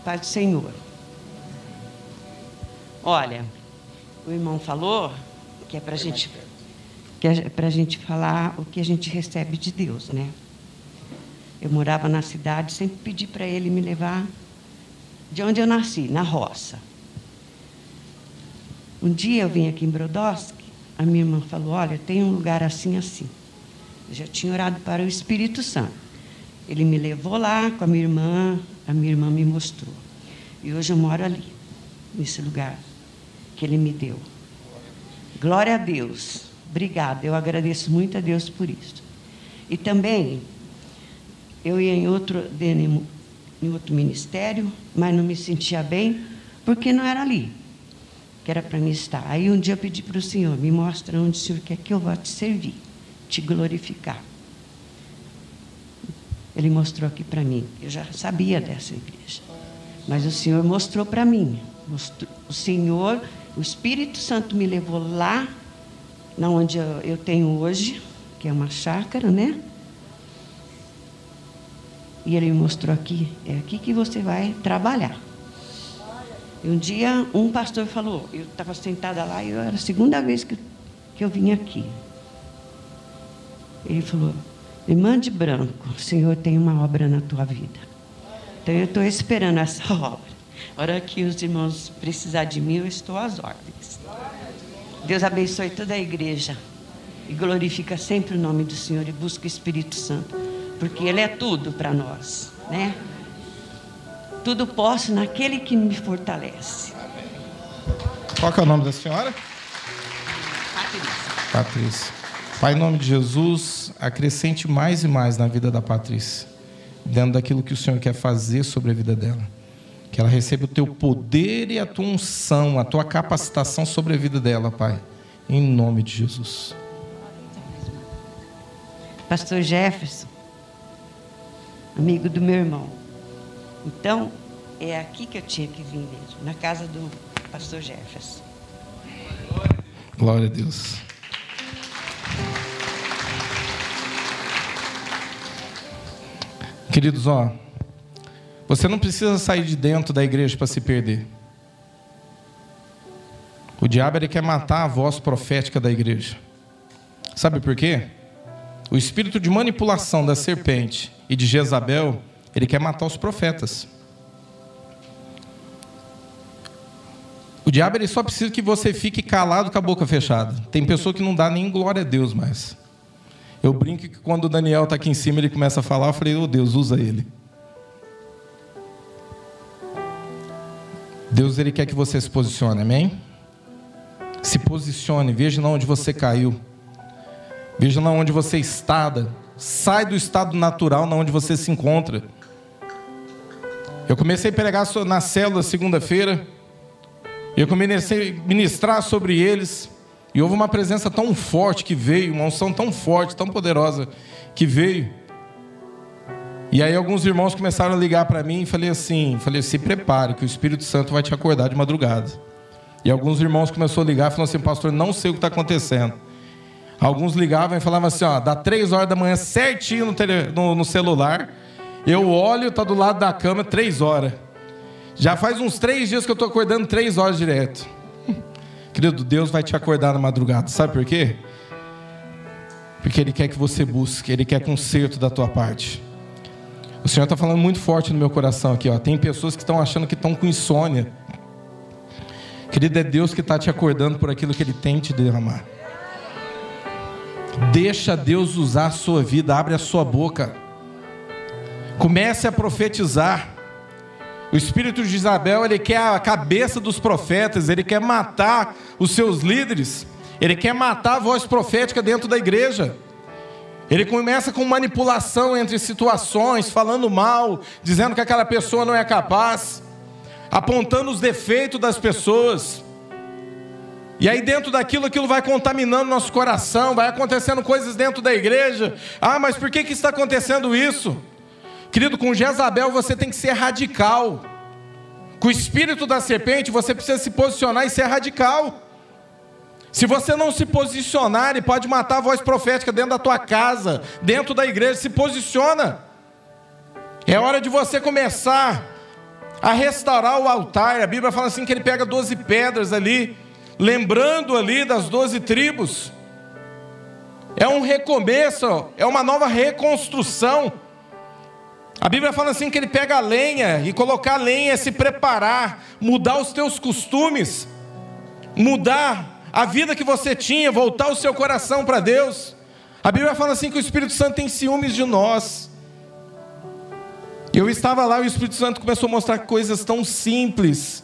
Pai do Senhor. Olha, o irmão falou que é para gente que é para a gente falar o que a gente recebe de Deus, né? Eu morava na cidade, sempre pedi para ele me levar de onde eu nasci, na roça. Um dia eu vim aqui em Brodowski, a minha irmã falou: Olha, tem um lugar assim, assim. Eu já tinha orado para o Espírito Santo. Ele me levou lá com a minha irmã, a minha irmã me mostrou. E hoje eu moro ali, nesse lugar que Ele me deu. Glória a Deus. Obrigada. Eu agradeço muito a Deus por isso. E também, eu ia em outro, em outro ministério, mas não me sentia bem, porque não era ali que era para mim estar. Aí um dia eu pedi para o Senhor, me mostra onde o Senhor quer que eu vá te servir, te glorificar. Ele mostrou aqui para mim. Eu já sabia dessa igreja. Mas o Senhor mostrou para mim. O Senhor o Espírito Santo me levou lá, na onde eu tenho hoje, que é uma chácara, né? E ele me mostrou aqui, é aqui que você vai trabalhar. E um dia um pastor falou, eu estava sentada lá e era a segunda vez que, que eu vim aqui. Ele falou, irmã de branco, o Senhor tem uma obra na tua vida. Então eu estou esperando essa obra. A hora que os irmãos precisar de mim, eu estou às ordens. Deus abençoe toda a igreja e glorifica sempre o nome do Senhor e busca o Espírito Santo, porque Ele é tudo para nós, né? Tudo posso naquele que me fortalece. Qual é o nome da senhora? Patrícia. Patrícia. Pai, em nome de Jesus, acrescente mais e mais na vida da Patrícia, dentro daquilo que o Senhor quer fazer sobre a vida dela. Que ela receba o teu poder e a tua unção, a tua capacitação sobre a vida dela, Pai. Em nome de Jesus. Pastor Jefferson, amigo do meu irmão. Então, é aqui que eu tinha que vir mesmo, na casa do pastor Jefferson. Glória a Deus. Queridos, ó, você não precisa sair de dentro da igreja para se perder. O diabo ele quer matar a voz profética da igreja. Sabe por quê? O espírito de manipulação da serpente e de Jezabel, ele quer matar os profetas. O diabo ele só precisa que você fique calado com a boca fechada. Tem pessoa que não dá nem glória a Deus mais. Eu brinco que quando o Daniel está aqui em cima, ele começa a falar, eu falei, oh Deus, usa ele. Deus ele quer que você se posicione, amém? Se posicione, veja onde você caiu. Veja onde você está. Sai do estado natural na onde você se encontra. Eu comecei a pregar na célula segunda-feira. Eu comecei a ministrar sobre eles. E houve uma presença tão forte que veio, uma unção tão forte, tão poderosa que veio. E aí alguns irmãos começaram a ligar para mim e falei assim, falei, se prepare que o Espírito Santo vai te acordar de madrugada. E alguns irmãos começaram a ligar e falaram assim, pastor, não sei o que está acontecendo. Alguns ligavam e falavam assim, ó, dá três horas da manhã certinho no, tele, no, no celular. Eu olho, tá do lado da cama, três horas. Já faz uns três dias que eu estou acordando três horas direto. Querido, Deus vai te acordar na madrugada. Sabe por quê? Porque Ele quer que você busque, Ele quer conserto da tua parte. O Senhor está falando muito forte no meu coração aqui. Ó. Tem pessoas que estão achando que estão com insônia. Querido, é Deus que está te acordando por aquilo que Ele tem te derramar. Deixa Deus usar a sua vida, abre a sua boca. Comece a profetizar. O espírito de Isabel, ele quer a cabeça dos profetas, ele quer matar os seus líderes, ele quer matar a voz profética dentro da igreja. Ele começa com manipulação entre situações, falando mal, dizendo que aquela pessoa não é capaz, apontando os defeitos das pessoas. E aí, dentro daquilo, aquilo vai contaminando nosso coração, vai acontecendo coisas dentro da igreja. Ah, mas por que, que está acontecendo isso? Querido, com Jezabel você tem que ser radical. Com o espírito da serpente você precisa se posicionar e ser radical. Se você não se posicionar, ele pode matar a voz profética dentro da tua casa, dentro da igreja. Se posiciona. É hora de você começar a restaurar o altar. A Bíblia fala assim que ele pega 12 pedras ali, lembrando ali das 12 tribos. É um recomeço, é uma nova reconstrução. A Bíblia fala assim que ele pega a lenha e colocar a lenha se preparar, mudar os teus costumes, mudar a vida que você tinha, voltar o seu coração para Deus. A Bíblia fala assim que o Espírito Santo tem ciúmes de nós. Eu estava lá e o Espírito Santo começou a mostrar coisas tão simples,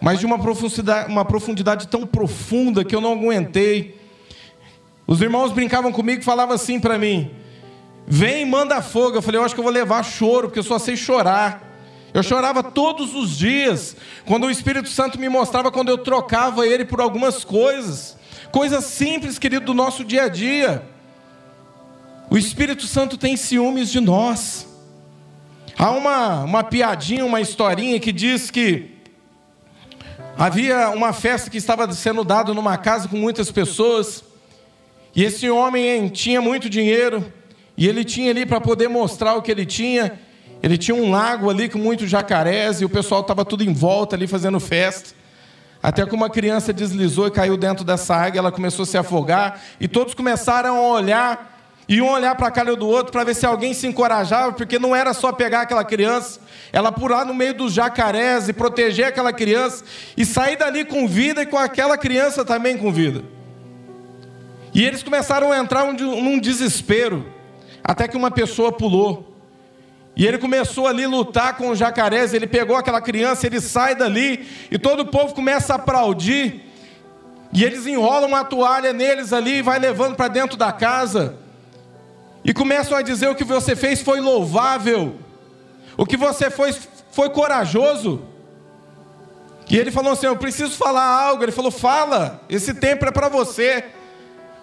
mas de uma profundidade, uma profundidade tão profunda que eu não aguentei. Os irmãos brincavam comigo e falavam assim para mim: Vem manda fogo. Eu falei, eu acho que eu vou levar choro, porque eu só sei chorar. Eu chorava todos os dias, quando o Espírito Santo me mostrava quando eu trocava ele por algumas coisas, coisas simples, querido, do nosso dia a dia. O Espírito Santo tem ciúmes de nós. Há uma, uma piadinha, uma historinha que diz que havia uma festa que estava sendo dada numa casa com muitas pessoas, e esse homem tinha muito dinheiro, e ele tinha ali para poder mostrar o que ele tinha. Ele tinha um lago ali com muitos jacarés e o pessoal estava tudo em volta ali fazendo festa. Até que uma criança deslizou e caiu dentro dessa água, ela começou a se afogar e todos começaram a olhar e um olhar para a cara do outro para ver se alguém se encorajava, porque não era só pegar aquela criança, ela pular no meio dos jacarés e proteger aquela criança e sair dali com vida e com aquela criança também com vida. E eles começaram a entrar num desespero. Até que uma pessoa pulou. E ele começou ali a lutar com os jacarés. Ele pegou aquela criança, ele sai dali. E todo o povo começa a aplaudir. E eles enrolam uma toalha neles ali e vai levando para dentro da casa. E começam a dizer: o que você fez foi louvável. O que você foi, foi corajoso. E ele falou assim: Eu preciso falar algo. Ele falou: Fala, esse tempo é para você.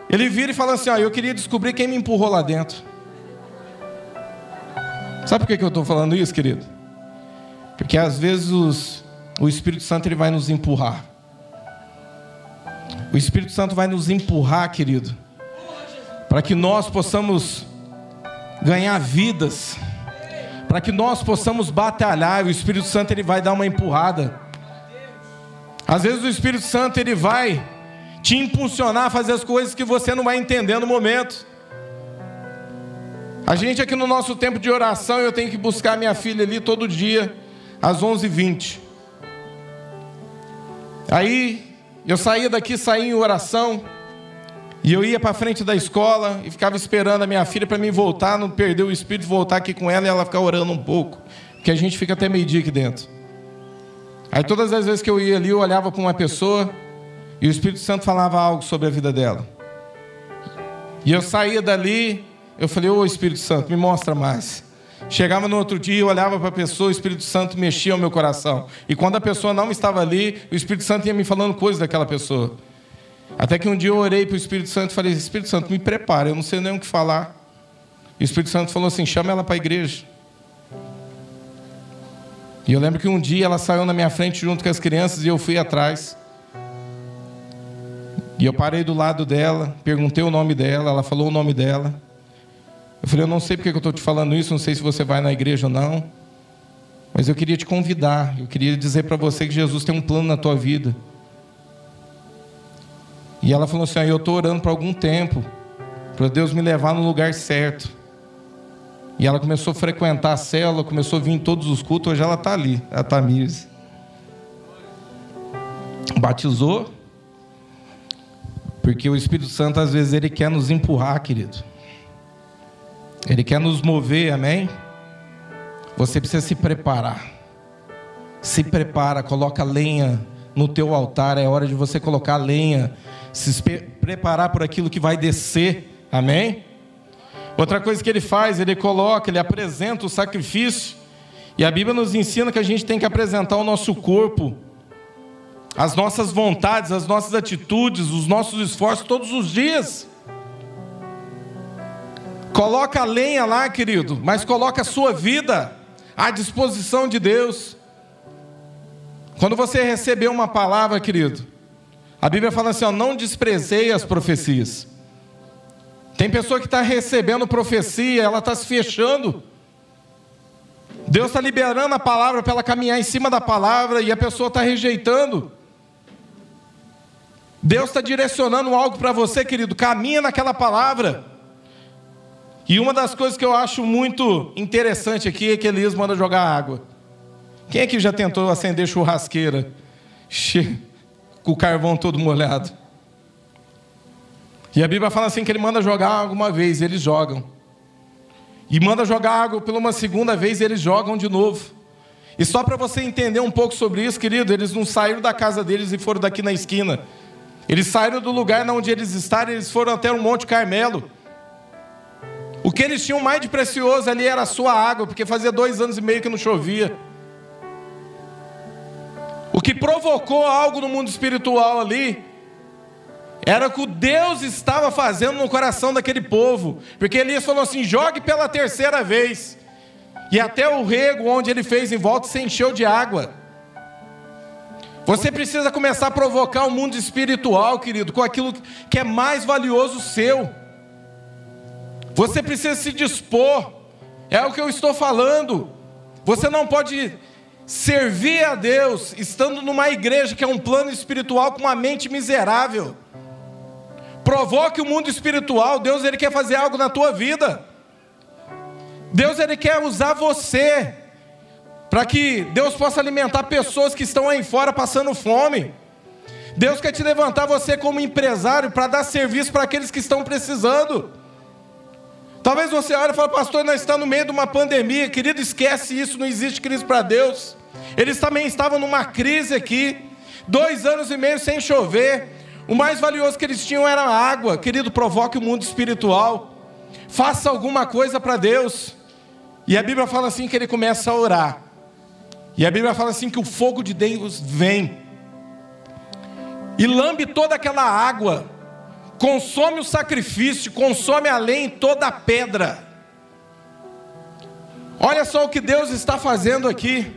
Ele vira e fala assim: Ó, eu queria descobrir quem me empurrou lá dentro. Sabe por que eu estou falando isso, querido? Porque às vezes os, o Espírito Santo ele vai nos empurrar. O Espírito Santo vai nos empurrar, querido, para que nós possamos ganhar vidas. para que nós possamos batalhar. O Espírito Santo ele vai dar uma empurrada. Às vezes o Espírito Santo ele vai te impulsionar a fazer as coisas que você não vai entender no momento. A gente aqui no nosso tempo de oração, eu tenho que buscar minha filha ali todo dia, às 11h20. Aí, eu saía daqui, saía em oração, e eu ia para frente da escola e ficava esperando a minha filha para mim voltar, não perder o espírito, voltar aqui com ela e ela ficar orando um pouco, porque a gente fica até meio-dia aqui dentro. Aí todas as vezes que eu ia ali, eu olhava para uma pessoa e o Espírito Santo falava algo sobre a vida dela. E eu saía dali, eu falei, ô Espírito Santo, me mostra mais. Chegava no outro dia, olhava para a pessoa, o Espírito Santo mexia o meu coração. E quando a pessoa não estava ali, o Espírito Santo ia me falando coisas daquela pessoa. Até que um dia eu orei para o Espírito Santo e falei: Espírito Santo, me prepara, eu não sei nem o que falar. E o Espírito Santo falou assim: chama ela para a igreja. E eu lembro que um dia ela saiu na minha frente junto com as crianças e eu fui atrás. E eu parei do lado dela, perguntei o nome dela, ela falou o nome dela. Eu falei, eu não sei porque eu estou te falando isso, não sei se você vai na igreja ou não, mas eu queria te convidar, eu queria dizer para você que Jesus tem um plano na tua vida. E ela falou assim: ah, eu estou orando por algum tempo, para Deus me levar no lugar certo. E ela começou a frequentar a célula, começou a vir em todos os cultos, hoje ela está ali, a Tamires. Batizou, porque o Espírito Santo às vezes ele quer nos empurrar, querido. Ele quer nos mover, amém? Você precisa se preparar. Se prepara, coloca lenha no teu altar, é hora de você colocar lenha, se preparar por aquilo que vai descer. Amém? Outra coisa que ele faz, ele coloca, ele apresenta o sacrifício. E a Bíblia nos ensina que a gente tem que apresentar o nosso corpo, as nossas vontades, as nossas atitudes, os nossos esforços todos os dias. Coloca a lenha lá, querido, mas coloca a sua vida à disposição de Deus. Quando você receber uma palavra, querido, a Bíblia fala assim: ó, não desprezei as profecias. Tem pessoa que está recebendo profecia, ela está se fechando. Deus está liberando a palavra para ela caminhar em cima da palavra e a pessoa está rejeitando. Deus está direcionando algo para você, querido, caminha naquela palavra. E uma das coisas que eu acho muito interessante aqui é que Elias manda jogar água. Quem aqui já tentou acender churrasqueira com o carvão todo molhado? E a Bíblia fala assim que ele manda jogar água uma vez, eles jogam. E manda jogar água pela uma segunda vez, eles jogam de novo. E só para você entender um pouco sobre isso, querido, eles não saíram da casa deles e foram daqui na esquina. Eles saíram do lugar onde eles estavam, eles foram até o Monte Carmelo. O que eles tinham mais de precioso ali era a sua água, porque fazia dois anos e meio que não chovia. O que provocou algo no mundo espiritual ali era o que Deus estava fazendo no coração daquele povo, porque Elias falou assim: jogue pela terceira vez, e até o rego onde ele fez em volta se encheu de água. Você precisa começar a provocar o mundo espiritual, querido, com aquilo que é mais valioso seu. Você precisa se dispor, é o que eu estou falando. Você não pode servir a Deus estando numa igreja que é um plano espiritual com uma mente miserável. Provoque o mundo espiritual, Deus ele quer fazer algo na tua vida. Deus ele quer usar você para que Deus possa alimentar pessoas que estão aí fora passando fome. Deus quer te levantar você como empresário para dar serviço para aqueles que estão precisando. Talvez você olhe e fale, pastor, nós estamos no meio de uma pandemia. Querido, esquece isso, não existe crise para Deus. Eles também estavam numa crise aqui, dois anos e meio sem chover. O mais valioso que eles tinham era a água. Querido, provoque o mundo espiritual. Faça alguma coisa para Deus. E a Bíblia fala assim que ele começa a orar. E a Bíblia fala assim que o fogo de Deus vem e lambe toda aquela água consome o sacrifício, consome além toda a pedra. Olha só o que Deus está fazendo aqui.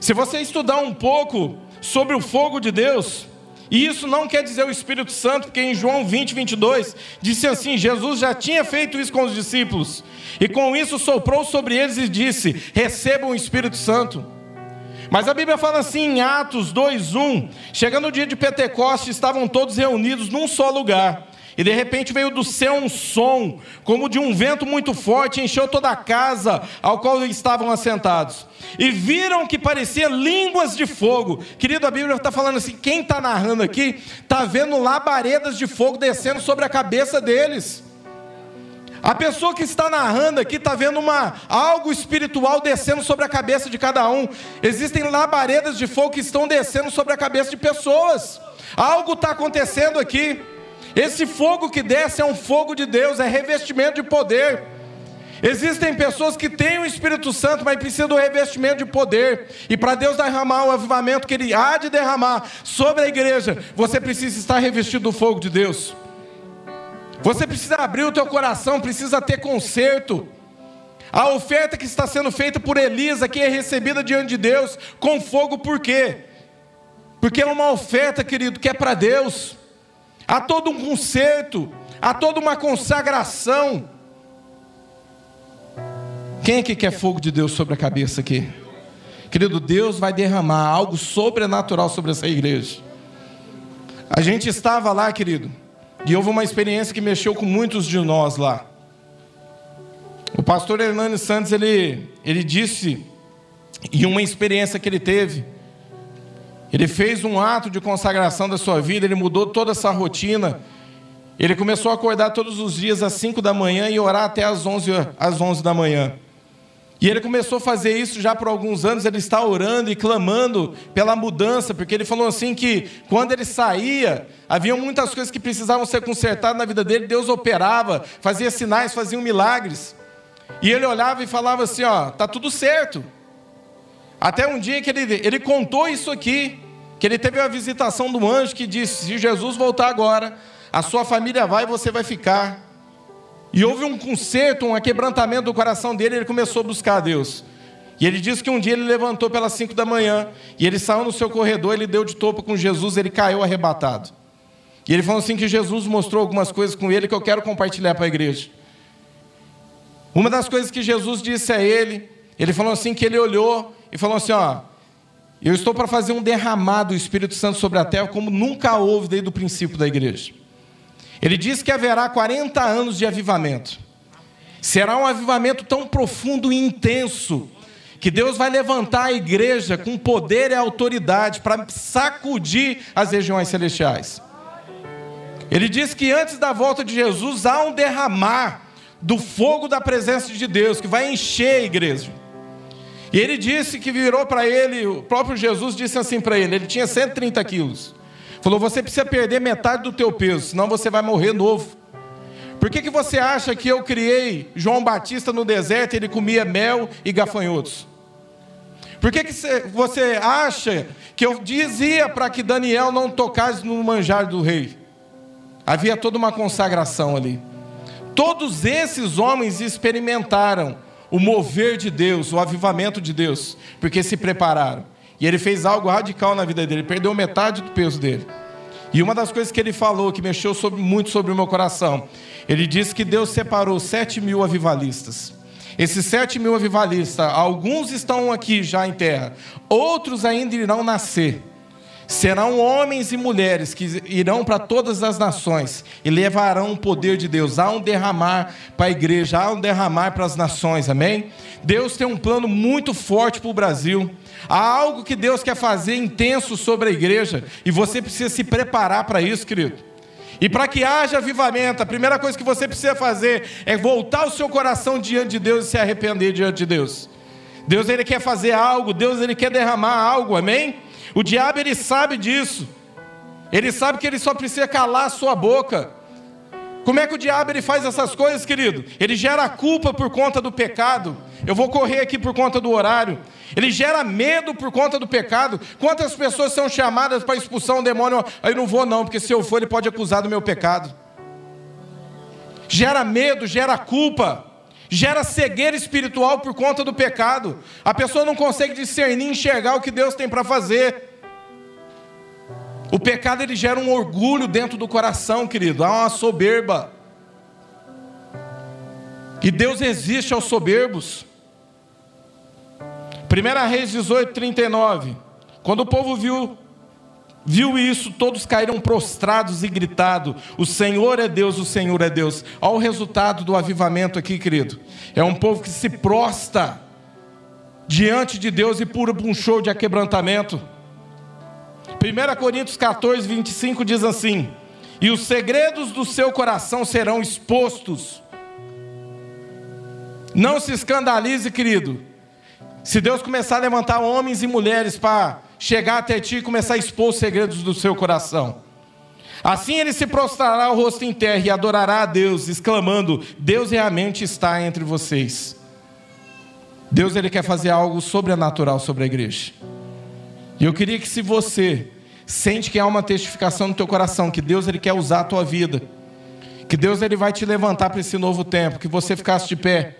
Se você estudar um pouco sobre o fogo de Deus, E isso não quer dizer o Espírito Santo, porque em João 20, 22, disse assim: Jesus já tinha feito isso com os discípulos, e com isso soprou sobre eles e disse: Recebam o Espírito Santo. Mas a Bíblia fala assim em Atos 2:1, chegando o dia de Pentecostes, estavam todos reunidos num só lugar. E de repente veio do céu um som, como de um vento muito forte, encheu toda a casa ao qual estavam assentados. E viram que parecia línguas de fogo. Querido, a Bíblia está falando assim: quem está narrando aqui, está vendo labaredas de fogo descendo sobre a cabeça deles. A pessoa que está narrando aqui está vendo uma, algo espiritual descendo sobre a cabeça de cada um. Existem labaredas de fogo que estão descendo sobre a cabeça de pessoas. Algo está acontecendo aqui. Esse fogo que desce é um fogo de Deus, é revestimento de poder. Existem pessoas que têm o Espírito Santo, mas precisam do revestimento de poder. E para Deus derramar o avivamento que Ele há de derramar sobre a igreja, você precisa estar revestido do fogo de Deus. Você precisa abrir o teu coração, precisa ter conserto. A oferta que está sendo feita por Elisa, que é recebida diante de Deus com fogo, por quê? Porque é uma oferta, querido, que é para Deus há todo um conserto, há toda uma consagração. Quem é que quer fogo de Deus sobre a cabeça aqui? Querido, Deus vai derramar algo sobrenatural sobre essa igreja. A gente estava lá, querido, e houve uma experiência que mexeu com muitos de nós lá. O pastor Hernani Santos, ele, ele disse, em uma experiência que ele teve, ele fez um ato de consagração da sua vida, ele mudou toda essa rotina. Ele começou a acordar todos os dias às 5 da manhã e orar até às 11, às 11 da manhã. E ele começou a fazer isso já por alguns anos, ele está orando e clamando pela mudança, porque ele falou assim que quando ele saía, havia muitas coisas que precisavam ser consertadas na vida dele, Deus operava, fazia sinais, fazia milagres. E ele olhava e falava assim, ó, tá tudo certo. Até um dia que ele, ele contou isso aqui, que ele teve uma visitação do anjo que disse: se Jesus voltar agora, a sua família vai e você vai ficar. E houve um conserto, um quebrantamento do coração dele, ele começou a buscar a Deus. E ele disse que um dia ele levantou pelas cinco da manhã, e ele saiu no seu corredor, ele deu de topo com Jesus, ele caiu arrebatado. E ele falou assim que Jesus mostrou algumas coisas com ele que eu quero compartilhar para a igreja. Uma das coisas que Jesus disse a ele, ele falou assim que ele olhou e falou assim: ó, eu estou para fazer um derramado do Espírito Santo sobre a terra como nunca houve desde o princípio da igreja. Ele diz que haverá 40 anos de avivamento. Será um avivamento tão profundo e intenso que Deus vai levantar a igreja com poder e autoridade para sacudir as regiões celestiais. Ele diz que antes da volta de Jesus há um derramar do fogo da presença de Deus que vai encher a igreja. E ele disse que virou para ele, o próprio Jesus disse assim para ele: ele tinha 130 quilos. Falou: Você precisa perder metade do teu peso, senão você vai morrer novo. Por que, que você acha que eu criei João Batista no deserto e ele comia mel e gafanhotos? Por que, que você acha que eu dizia para que Daniel não tocasse no manjar do rei? Havia toda uma consagração ali. Todos esses homens experimentaram o mover de Deus, o avivamento de Deus, porque se prepararam. E ele fez algo radical na vida dele, perdeu metade do peso dele. E uma das coisas que ele falou, que mexeu sobre, muito sobre o meu coração, ele disse que Deus separou sete mil avivalistas. Esses sete mil avivalistas, alguns estão aqui já em terra, outros ainda irão nascer. Serão homens e mulheres que irão para todas as nações e levarão o poder de Deus. Há um derramar para a igreja, há um derramar para as nações, amém? Deus tem um plano muito forte para o Brasil. Há algo que Deus quer fazer intenso sobre a igreja e você precisa se preparar para isso, querido. E para que haja avivamento, a primeira coisa que você precisa fazer é voltar o seu coração diante de Deus e se arrepender diante de Deus. Deus ele quer fazer algo, Deus ele quer derramar algo, amém? O diabo ele sabe disso. Ele sabe que ele só precisa calar a sua boca. Como é que o diabo ele faz essas coisas, querido? Ele gera culpa por conta do pecado. Eu vou correr aqui por conta do horário. Ele gera medo por conta do pecado. Quantas pessoas são chamadas para expulsar um demônio? Aí não vou não, porque se eu for ele pode acusar do meu pecado. Gera medo, gera culpa gera cegueira espiritual por conta do pecado. A pessoa não consegue discernir, enxergar o que Deus tem para fazer. O pecado ele gera um orgulho dentro do coração, querido, há uma soberba. E Deus resiste aos soberbos. 1 Reis 18, 39. Quando o povo viu, viu isso, todos caíram prostrados e gritado: O Senhor é Deus, o Senhor é Deus. Olha o resultado do avivamento aqui, querido. É um povo que se prosta diante de Deus e pura um show de aquebrantamento. 1 Coríntios 14, 25 diz assim: E os segredos do seu coração serão expostos. Não se escandalize, querido. Se Deus começar a levantar homens e mulheres para chegar até ti e começar a expor os segredos do seu coração. Assim ele se prostrará o rosto em terra e adorará a Deus, exclamando: Deus realmente está entre vocês. Deus ele quer fazer algo sobrenatural sobre a igreja. E eu queria que se você sente que há uma testificação no teu coração, que Deus ele quer usar a tua vida, que Deus ele vai te levantar para esse novo tempo, que você ficasse de pé.